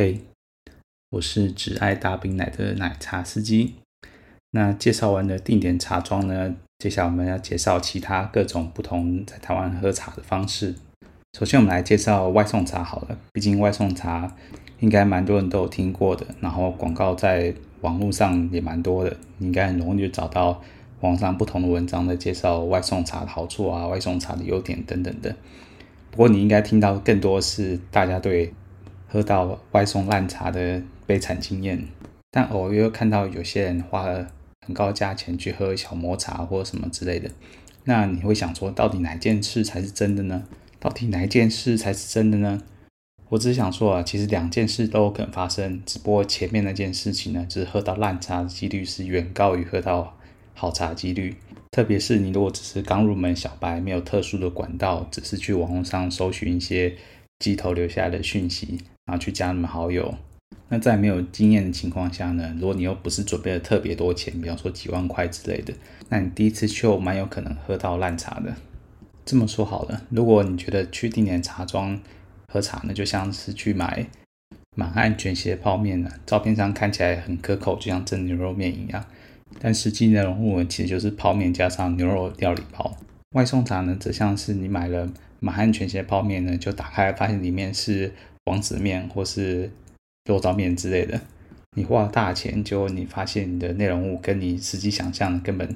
嘿，我是只爱大冰奶的奶茶司机。那介绍完了定点茶庄呢，接下来我们要介绍其他各种不同在台湾喝茶的方式。首先，我们来介绍外送茶好了，毕竟外送茶应该蛮多人都有听过的，然后广告在网络上也蛮多的，你应该很容易就找到网上不同的文章在介绍外送茶的好处啊，外送茶的优点等等的。不过，你应该听到更多是大家对喝到外送烂茶的悲惨经验，但偶尔又看到有些人花了很高价钱去喝小磨茶或什么之类的，那你会想说，到底哪件事才是真的呢？到底哪件事才是真的呢？我只是想说啊，其实两件事都可能发生，只不过前面那件事情呢，就是喝到烂茶的几率是远高于喝到好茶的几率。特别是你如果只是刚入门小白，没有特殊的管道，只是去网络上搜寻一些机头留下来的讯息。然后去加你们好友，那在没有经验的情况下呢，如果你又不是准备了特别多钱，比方说几万块之类的，那你第一次去蛮有可能喝到烂茶的。这么说好了，如果你觉得去定点茶庄喝茶呢，就像是去买满汉全席泡面呢，照片上看起来很可口，就像蒸牛肉面一样，但实际内容物其实就是泡面加上牛肉料理包。外送茶呢，则像是你买了满汉全席泡面呢，就打开发现里面是。王子面或是肉燥面之类的，你花了大钱，结果你发现你的内容物跟你实际想象根本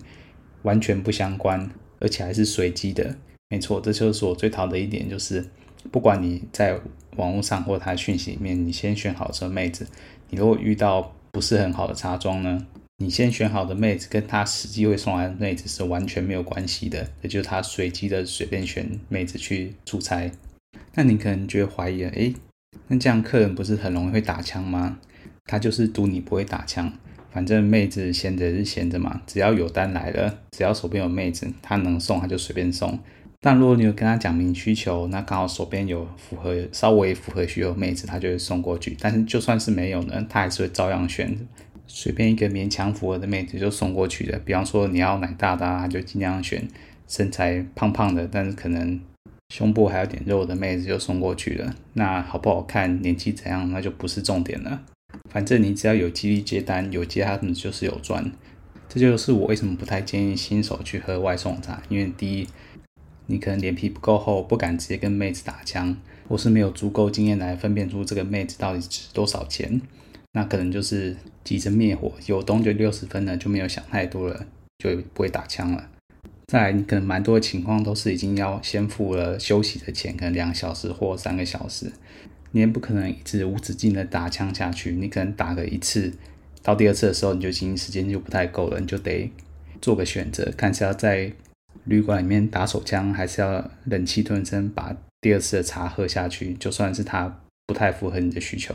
完全不相关，而且还是随机的。没错，这就是我最讨的一点，就是不管你在网络上或他的讯息里面，你先选好这妹子，你如果遇到不是很好的茶庄呢，你先选好的妹子跟他实际会送来的妹子是完全没有关系的，也就是他随机的随便选妹子去出差。那你可能觉得怀疑了，诶。那这样客人不是很容易会打枪吗？他就是赌你不会打枪，反正妹子闲着是闲着嘛，只要有单来了，只要手边有妹子，他能送他就随便送。但如果你有跟他讲明需求，那刚好手边有符合稍微符合需求的妹子，他就会送过去。但是就算是没有呢，他还是会照样选随便一个勉强符合的妹子就送过去的。比方说你要奶大的，他就尽量选身材胖胖的，但是可能。胸部还有点肉的妹子就送过去了，那好不好看，年纪怎样，那就不是重点了。反正你只要有几率接单，有接他们就是有赚。这就是我为什么不太建议新手去喝外送茶，因为第一，你可能脸皮不够厚，不敢直接跟妹子打枪，或是没有足够经验来分辨出这个妹子到底值多少钱，那可能就是急着灭火，有东就六十分了，就没有想太多了，就不会打枪了。再来，你可能蛮多的情况都是已经要先付了休息的钱，可能两小时或三个小时，你也不可能一直无止境的打枪下去。你可能打个一次，到第二次的时候，你就已经时间就不太够了，你就得做个选择，看是要在旅馆里面打手枪，还是要忍气吞声把第二次的茶喝下去。就算是它不太符合你的需求，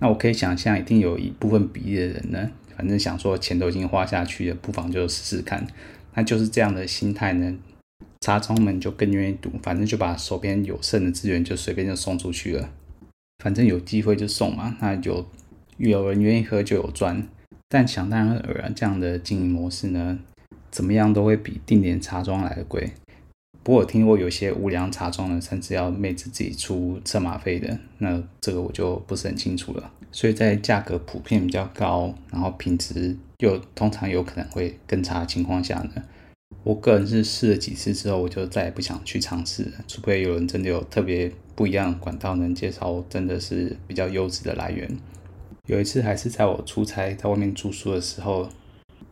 那我可以想象，一定有一部分比例的人呢，反正想说钱都已经花下去了，不妨就试试看。那就是这样的心态呢，茶庄们就更愿意赌，反正就把手边有剩的资源就随便就送出去了，反正有机会就送嘛。那有有人愿意喝就有赚，但想当然尔，这样的经营模式呢，怎么样都会比定点茶庄来的贵。不过我听过有些无良茶庄呢，甚至要妹子自己出车马费的，那这个我就不是很清楚了。所以在价格普遍比较高，然后品质又通常有可能会更差的情况下呢，我个人是试了几次之后，我就再也不想去尝试，除非有人真的有特别不一样管道能介绍，真的是比较优质的来源。有一次还是在我出差在外面住宿的时候，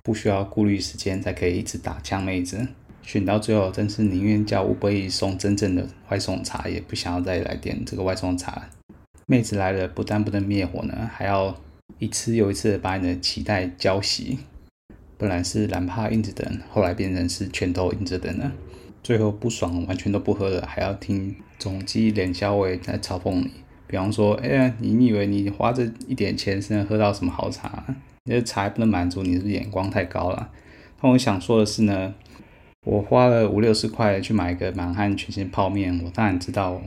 不需要顾虑时间，才可以一直打枪妹子，选到最后真是宁愿叫 Uber Eats 送真正的外送茶，也不想要再来点这个外送茶。妹子来了，不但不能灭火呢，还要一次又一次的把你的期待浇熄。本来是懒趴硬着等，后来变成是拳头硬着等了。最后不爽，完全都不喝了，还要听总机脸小伟在嘲讽你。比方说，哎呀，你以为你花这一点钱是能喝到什么好茶？你的茶不能满足你，是不是眼光太高了？那我想说的是呢，我花了五六十块去买一个满汉全席泡面，我当然知道。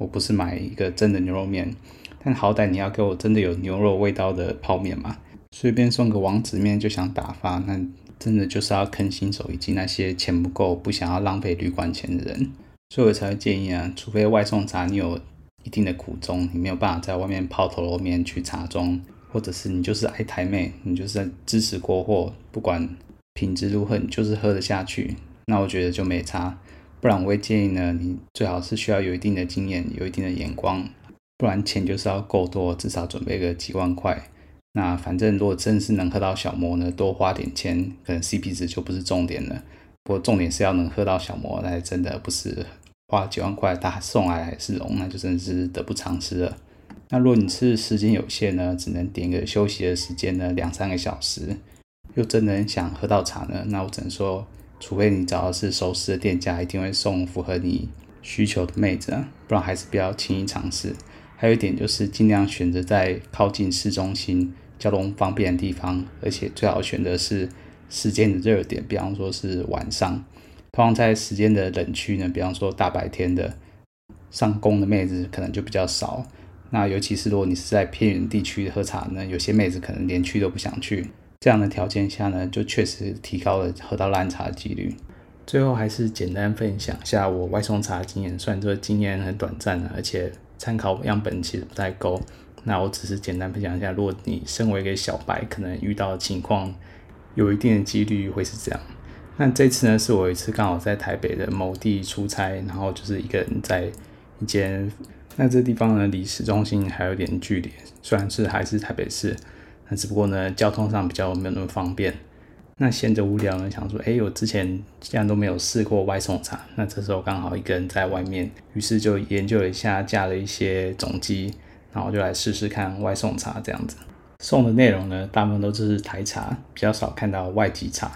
我不是买一个真的牛肉面，但好歹你要给我真的有牛肉味道的泡面嘛。随便送个王子面就想打发，那真的就是要坑新手以及那些钱不够、不想要浪费旅馆钱的人。所以我才会建议啊，除非外送茶你有一定的苦衷，你没有办法在外面抛头露面去茶庄，或者是你就是爱台妹，你就是在支持国货，不管品质如何，你就是喝得下去，那我觉得就没差。不然我会建议呢，你最好是需要有一定的经验，有一定的眼光，不然钱就是要够多，至少准备个几万块。那反正如果真是能喝到小磨呢，多花点钱，可能 CP 值就不是重点了。不过重点是要能喝到小磨，那真的不是花几万块大送来还是龙，那就真的是得不偿失了。那如果你是时间有限呢，只能点个休息的时间呢，两三个小时，又真的很想喝到茶呢，那我只能说。除非你找的是熟识的店家，一定会送符合你需求的妹子啊，不然还是不要轻易尝试。还有一点就是尽量选择在靠近市中心、交通方便的地方，而且最好选择是时间的热点，比方说是晚上。通常在时间的冷区呢，比方说大白天的上工的妹子可能就比较少。那尤其是如果你是在偏远地区喝茶呢，有些妹子可能连去都不想去。这样的条件下呢，就确实提高了喝到烂茶的几率。最后还是简单分享一下我外送茶的经验，虽然这个经验很短暂，而且参考样本其实不太够。那我只是简单分享一下，如果你身为一个小白，可能遇到的情况有一定的几率会是这样。那这次呢，是我一次刚好在台北的某地出差，然后就是一个人在一间，那这地方呢离市中心还有点距离，虽然是还是台北市。那只不过呢，交通上比较没有那么方便。那闲着无聊呢，想说，哎，我之前既然都没有试过外送茶，那这时候刚好一个人在外面，于是就研究了一下，架了一些总机，然后就来试试看外送茶这样子。送的内容呢，大部分都是台茶，比较少看到外籍茶。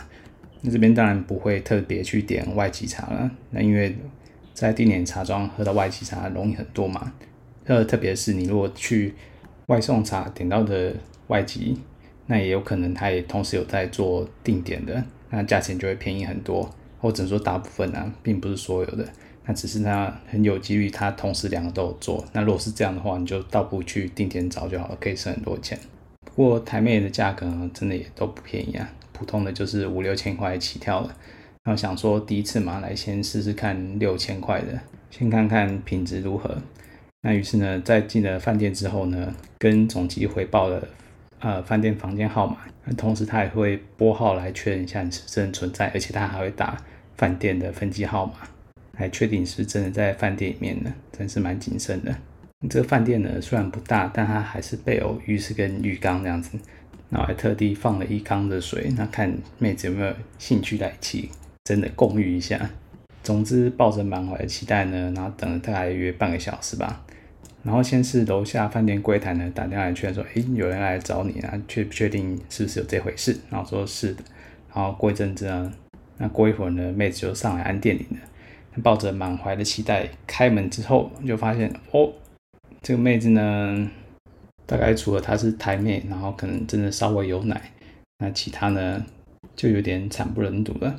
那这边当然不会特别去点外籍茶了，那因为在定点茶庄喝到外籍茶容易很多嘛。呃，特别是你如果去外送茶点到的。外籍，那也有可能他也同时有在做定点的，那价钱就会便宜很多。或者说大部分啊，并不是所有的，那只是他很有几率他同时两个都有做。那如果是这样的话，你就倒不去定点找就好了，可以省很多钱。不过台妹的价格真的也都不便宜啊，普通的就是五六千块起跳了。那我想说第一次嘛，来先试试看六千块的，先看看品质如何。那于是呢，在进了饭店之后呢，跟总机回报了。呃，饭店房间号码，同时他也会拨号来确认一下你是真的存在，而且他还会打饭店的分机号码，来确定是不是真的在饭店里面呢，真是蛮谨慎的。这个饭店呢，虽然不大，但它还是备有浴室跟浴缸这样子，然后还特地放了一缸的水，那看妹子有没有兴趣来一起真的共浴一下。总之，抱着满怀的期待呢，然后等了大概约半个小时吧。然后先是楼下饭店柜台呢打电话来确认说，哎，有人来找你啊，确不确定是不是有这回事？然后说是的。然后过一阵子呢，那过一会儿呢，妹子就上来按电铃了。抱着满怀的期待开门之后，就发现哦，这个妹子呢，大概除了她是台妹，然后可能真的稍微有奶，那其他呢就有点惨不忍睹了。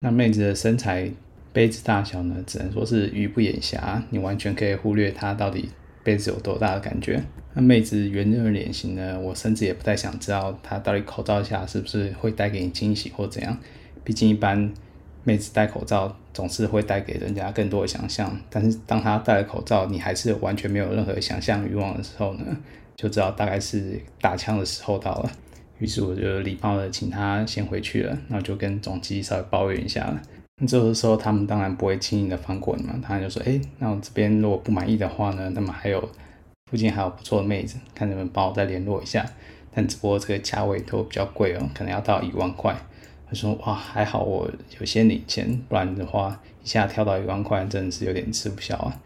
那妹子的身材、杯子大小呢，只能说是鱼不眼瞎，你完全可以忽略她到底。杯子有多大的感觉？那妹子圆润的脸型呢？我甚至也不太想知道她到底口罩下是不是会带给你惊喜或怎样。毕竟一般妹子戴口罩总是会带给人家更多的想象。但是当她戴了口罩，你还是完全没有任何想象欲望的时候呢，就知道大概是打枪的时候到了。于是我就礼貌的请她先回去了，然后就跟总机稍微抱怨一下了。那这个时候，他们当然不会轻易的放过你嘛。他就说：“哎，那我这边如果不满意的话呢，那么还有附近还有不错的妹子，看能不能帮我再联络一下。但只不过这个价位都比较贵哦，可能要到一万块。”他说：“哇，还好我有些领钱，不然的话一下跳到一万块，真的是有点吃不消啊。”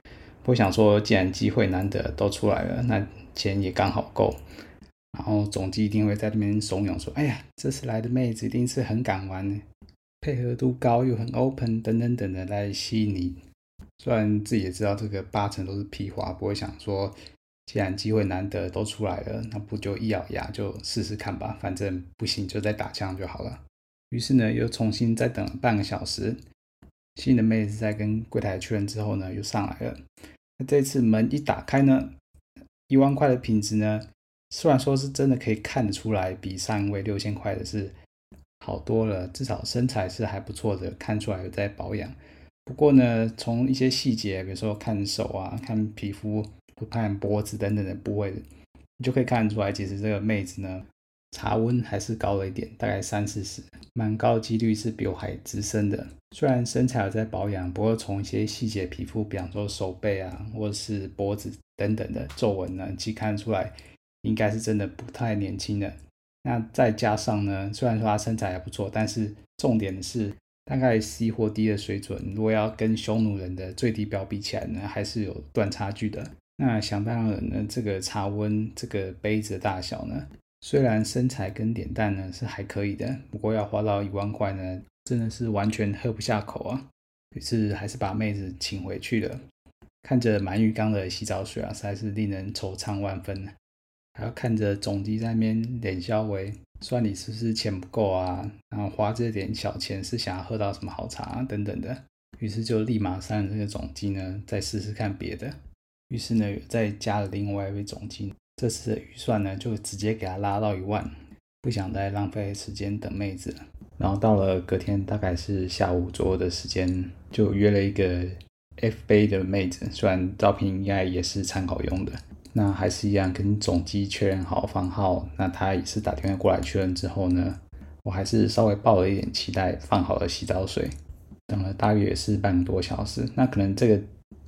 我想说，既然机会难得都出来了，那钱也刚好够。然后总机一定会在那边怂恿说：“哎呀，这次来的妹子一定是很敢玩。”配合度高又很 open 等等等的来吸引你，虽然自己也知道这个八成都是屁话，不会想说，既然机会难得都出来了，那不就一咬牙就试试看吧，反正不行就再打枪就好了。于是呢，又重新再等了半个小时，新的妹子在跟柜台确认之后呢，又上来了。那这次门一打开呢，一万块的品质呢，虽然说是真的可以看得出来，比上一位六千块的是。好多了，至少身材是还不错的，看出来有在保养。不过呢，从一些细节，比如说看手啊、看皮肤看脖子等等的部位，你就可以看出来，其实这个妹子呢，茶温还是高了一点，大概三四十，蛮高几率是比我还资深的。虽然身材有在保养，不过从一些细节皮肤，比方说手背啊，或者是脖子等等的皱纹呢，其实看出来，应该是真的不太年轻的。那再加上呢，虽然说他身材还不错，但是重点是大概 C 或 D 的水准，如果要跟匈奴人的最低标比起来呢，还是有段差距的。那想当然呢，这个茶温，这个杯子的大小呢？虽然身材跟脸蛋呢是还可以的，不过要花到一万块呢，真的是完全喝不下口啊。于是还是把妹子请回去了。看着满浴缸的洗澡水啊，实在是令人惆怅万分呢。还要看着总机在那边脸笑微，算你是不是钱不够啊？然后花这点小钱是想要喝到什么好茶啊，等等的。于是就立马删了这个总机呢，再试试看别的。于是呢，再加了另外一位总机。这次的预算呢，就直接给他拉到一万，不想再浪费时间等妹子了。然后到了隔天，大概是下午左右的时间，就约了一个 F 杯的妹子，虽然照片应该也是参考用的，那还是一样跟总机确认好房号。那他也是打电话过来确认之后呢，我还是稍微抱了一点期待，放好了洗澡水，等了大约也是半个多小时。那可能这个。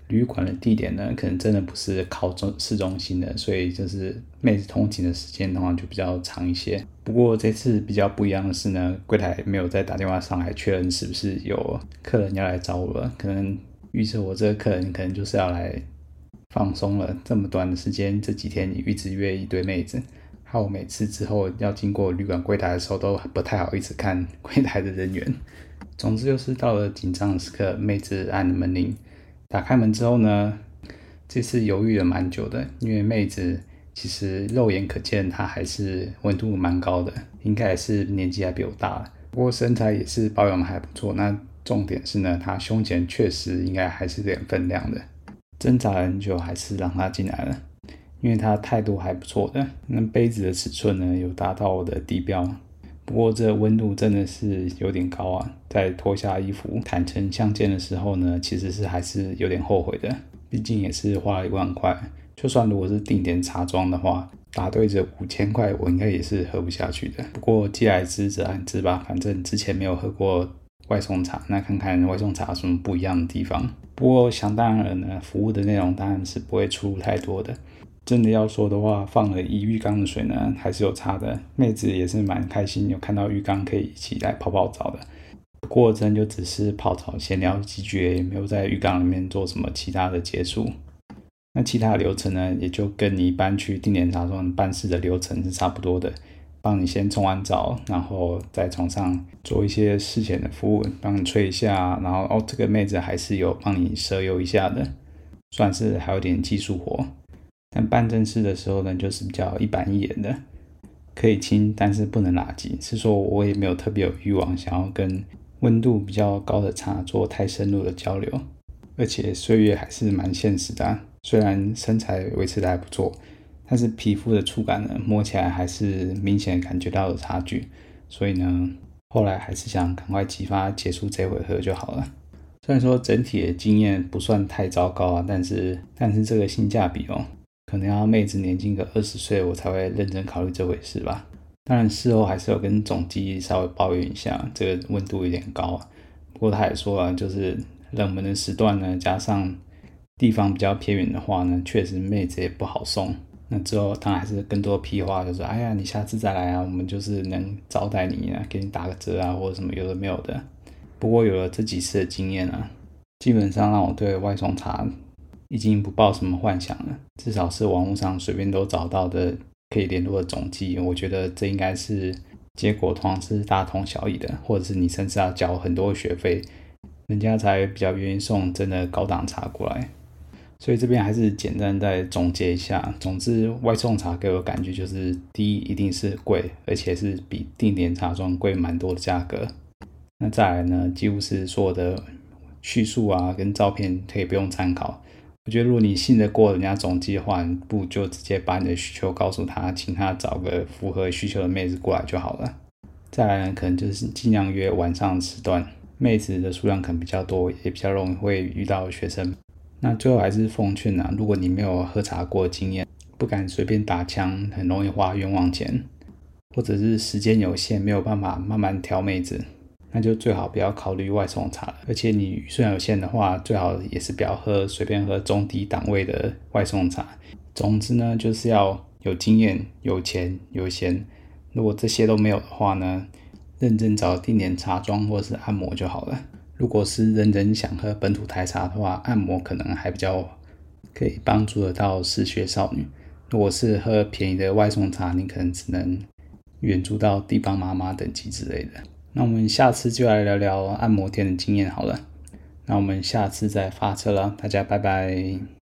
旅馆的地点呢，可能真的不是靠中市中心的，所以就是妹子通勤的时间的话就比较长一些。不过这次比较不一样的是呢，柜台没有再打电话上来确认是不是有客人要来找我了，可能预测我这个客人可能就是要来放松了。这么短的时间，这几天你一直约一堆妹子，还有每次之后要经过旅馆柜台的时候都不太好意思看柜台的人员。总之就是到了紧张的时刻，妹子按门铃。打开门之后呢，这次犹豫了蛮久的，因为妹子其实肉眼可见她还是温度蛮高的，应该也是年纪还比我大，不过身材也是保养的还不错。那重点是呢，她胸前确实应该还是有点分量的。挣扎了很久，还是让他进来了，因为他态度还不错的。那杯子的尺寸呢，有达到我的地标。不过这温度真的是有点高啊！在脱下衣服坦诚相见的时候呢，其实是还是有点后悔的。毕竟也是花了一万块，就算如果是定点茶庄的话，打对折五千块，我应该也是喝不下去的。不过既来之则安之吧，反正之前没有喝过外送茶，那看看外送茶有什么不一样的地方。不过想当然呢，服务的内容当然是不会出入太多的。真的要说的话，放了一浴缸的水呢，还是有差的。妹子也是蛮开心，有看到浴缸可以一起来泡泡澡的。不过真就只是泡澡闲聊几句，也没有在浴缸里面做什么其他的接触。那其他流程呢，也就跟你一般去定点茶庄办事的流程是差不多的。帮你先冲完澡，然后在床上做一些事前的服务，帮你吹一下，然后哦，这个妹子还是有帮你蛇油一下的，算是还有点技术活。但办正事的时候呢，就是比较一板一眼的，可以亲，但是不能拉近。是说我也没有特别有欲望想要跟温度比较高的茶做太深入的交流，而且岁月还是蛮现实的。虽然身材维持的还不错，但是皮肤的触感呢，摸起来还是明显感觉到有差距。所以呢，后来还是想赶快激发结束这回合就好了。虽然说整体的经验不算太糟糕啊，但是但是这个性价比哦。可能要妹子年轻个二十岁，我才会认真考虑这回事吧。当然事后还是有跟总机稍微抱怨一下，这个温度有点高啊。不过他也说了，就是冷门的时段呢，加上地方比较偏远的话呢，确实妹子也不好送。那之后当然还是更多屁话，就是哎呀，你下次再来啊，我们就是能招待你啊，给你打个折啊，或者什么有的没有的。不过有了这几次的经验啊，基本上让我对外送茶。已经不抱什么幻想了，至少是网络上随便都找到的可以联络的总机。我觉得这应该是结果，通常是大同小异的，或者是你甚至要交很多学费，人家才比较愿意送真的高档茶过来。所以这边还是简单再总结一下。总之，外送茶给我感觉就是，第一一定是贵，而且是比定点茶庄贵蛮多的价格。那再来呢，几乎是所有的叙述啊跟照片可以不用参考。我觉得，如果你信得过人家总机的话，不就直接把你的需求告诉他，请他找个符合需求的妹子过来就好了。再来呢，可能就是尽量约晚上时段，妹子的数量可能比较多，也比较容易会遇到学生。那最后还是奉劝啊，如果你没有喝茶过的经验，不敢随便打枪，很容易花冤枉钱，或者是时间有限，没有办法慢慢挑妹子，那就最好不要考虑外送茶了。而且你预算有限的话，最好也是不要喝随便喝中低档位的外送茶。总之呢，就是要有经验、有钱、有闲。如果这些都没有的话呢，认真找定点茶庄或是按摩就好了。如果是人人想喝本土台茶的话，按摩可能还比较可以帮助得到嗜血少女。如果是喝便宜的外送茶，你可能只能援助到地方妈妈等级之类的。那我们下次就来聊聊按摩店的经验好了。那我们下次再发车了，大家拜拜。